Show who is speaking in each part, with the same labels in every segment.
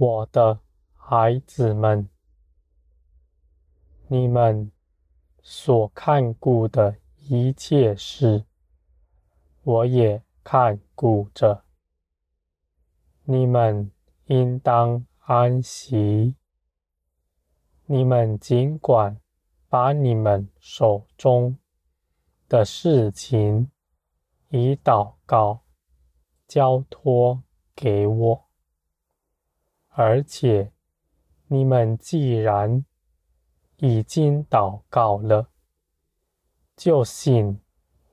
Speaker 1: 我的孩子们，你们所看顾的一切事，我也看顾着。你们应当安息。你们尽管把你们手中的事情以祷告交托给我，而且你们既然已经祷告了，就信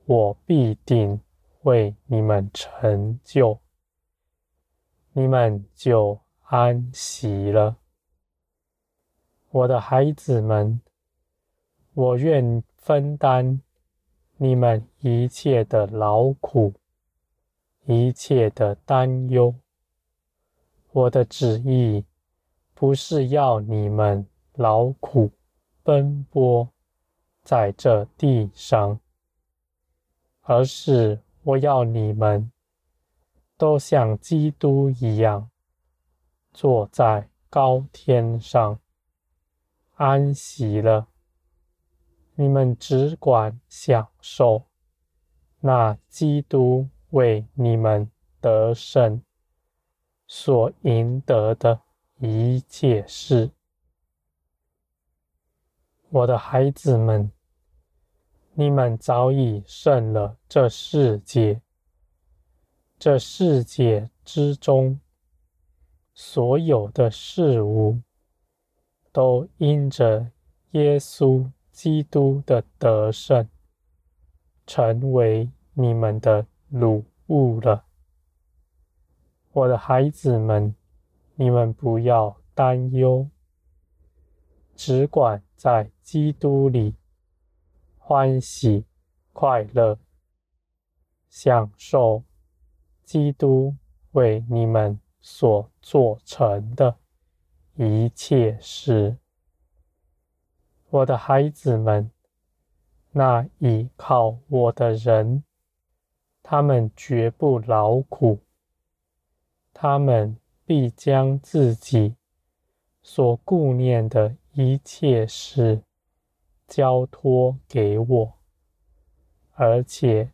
Speaker 1: 我必定为你们成就。你们就安息了，我的孩子们，我愿分担你们一切的劳苦，一切的担忧。我的旨意不是要你们劳苦奔波在这地上，而是我要你们。都像基督一样，坐在高天上安息了。你们只管享受那基督为你们得胜所赢得的一切事。我的孩子们，你们早已胜了这世界。这世界之中，所有的事物，都因着耶稣基督的得胜，成为你们的掳物了。我的孩子们，你们不要担忧，只管在基督里欢喜快乐，享受。基督为你们所做成的一切事，我的孩子们，那倚靠我的人，他们绝不劳苦，他们必将自己所顾念的一切事交托给我，而且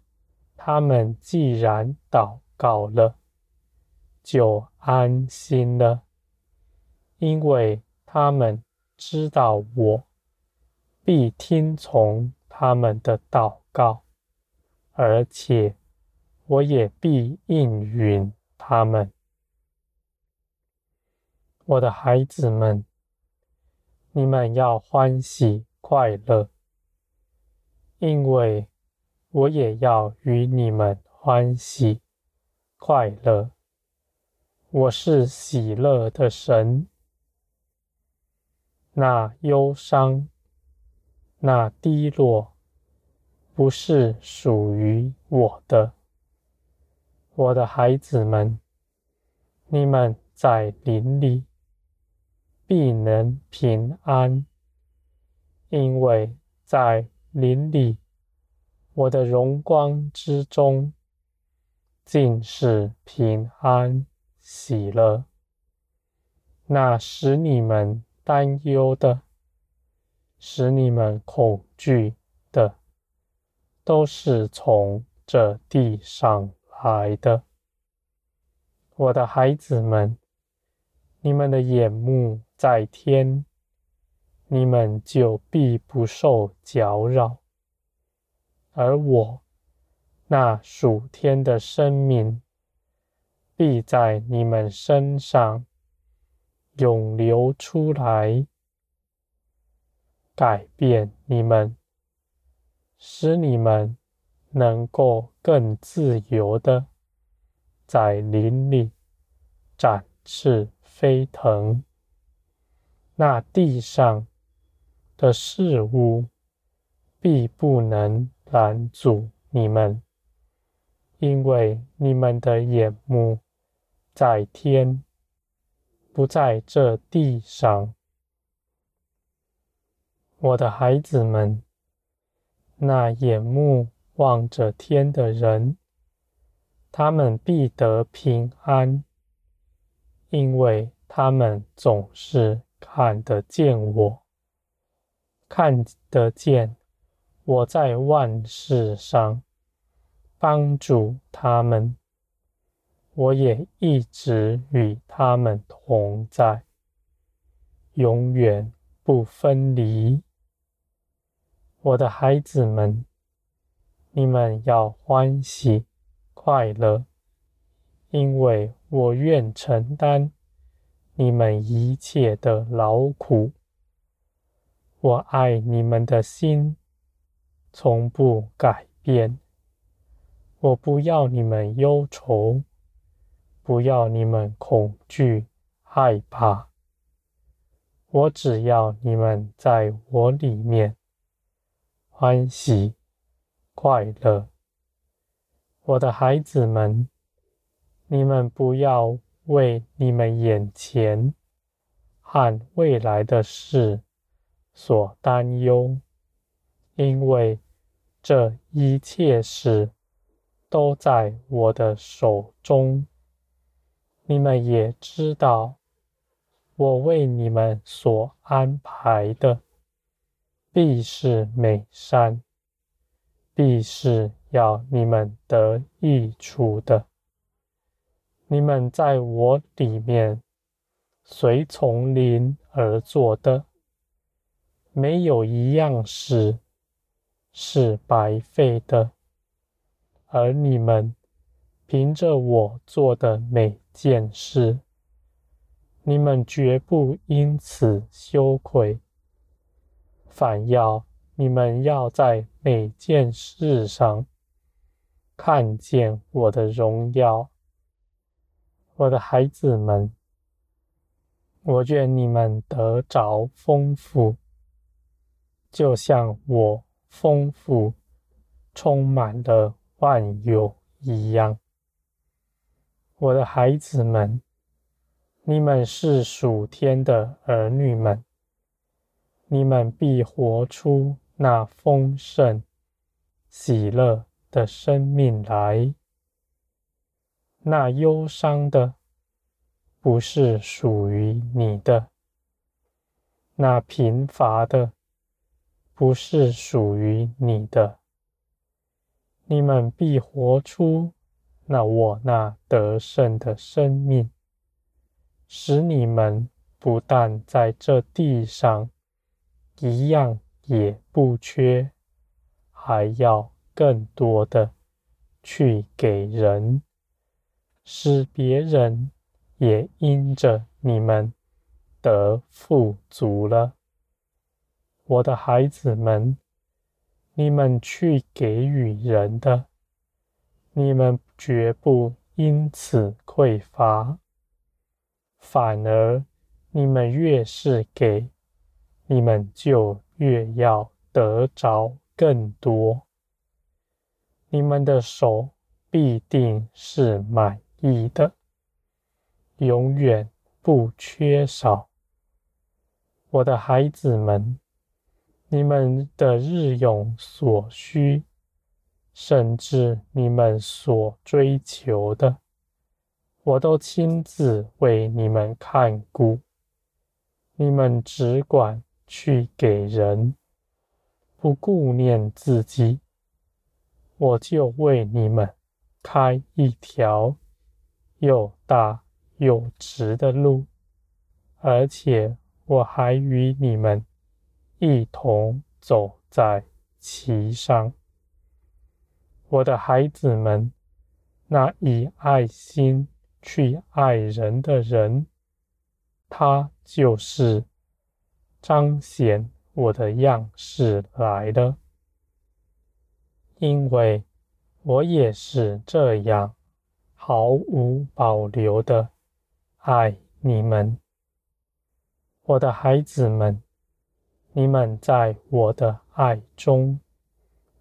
Speaker 1: 他们既然祷告了，就安心了，因为他们知道我必听从他们的祷告，而且我也必应允他们。我的孩子们，你们要欢喜快乐，因为我也要与你们欢喜。快乐，我是喜乐的神。那忧伤、那低落，不是属于我的。我的孩子们，你们在林里必能平安，因为在灵里，我的荣光之中。尽是平安喜乐，那使你们担忧的，使你们恐惧的，都是从这地上来的。我的孩子们，你们的眼目在天，你们就必不受搅扰，而我。那属天的生命必在你们身上涌流出来，改变你们，使你们能够更自由的在林里展翅飞腾。那地上的事物必不能拦阻你们。因为你们的眼目在天，不在这地上。我的孩子们，那眼目望着天的人，他们必得平安，因为他们总是看得见我，看得见我在万事上帮助他们。我也一直与他们同在，永远不分离。我的孩子们，你们要欢喜快乐，因为我愿承担你们一切的劳苦。我爱你们的心，从不改变。我不要你们忧愁。不要你们恐惧害怕，我只要你们在我里面欢喜快乐。我的孩子们，你们不要为你们眼前和未来的事所担忧，因为这一切事都在我的手中。你们也知道，我为你们所安排的，必是美善，必是要你们得益处的。你们在我里面随从灵而做的，没有一样事是白费的，而你们凭着我做的每件事，你们绝不因此羞愧，反要你们要在每件事上看见我的荣耀。我的孩子们，我愿你们得着丰富，就像我丰富充满了万有一样。我的孩子们，你们是属天的儿女们，你们必活出那丰盛、喜乐的生命来。那忧伤的，不是属于你的；那贫乏的，不是属于你的。你们必活出。那我那得胜的生命，使你们不但在这地上一样也不缺，还要更多的去给人，使别人也因着你们得富足了。我的孩子们，你们去给予人的。你们绝不因此匮乏，反而你们越是给，你们就越要得着更多。你们的手必定是满溢的，永远不缺少。我的孩子们，你们的日用所需。甚至你们所追求的，我都亲自为你们看顾。你们只管去给人，不顾念自己，我就为你们开一条又大又直的路，而且我还与你们一同走在其上。我的孩子们，那以爱心去爱人的人，他就是彰显我的样式来的。因为我也是这样毫无保留的爱你们，我的孩子们，你们在我的爱中。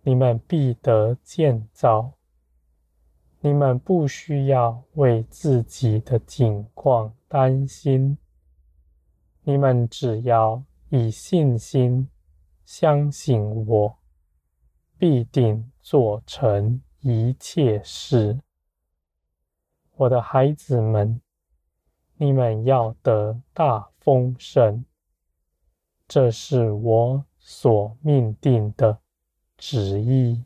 Speaker 1: 你们必得建造，你们不需要为自己的境况担心，你们只要以信心相信我，必定做成一切事。我的孩子们，你们要得大丰盛，这是我所命定的旨意。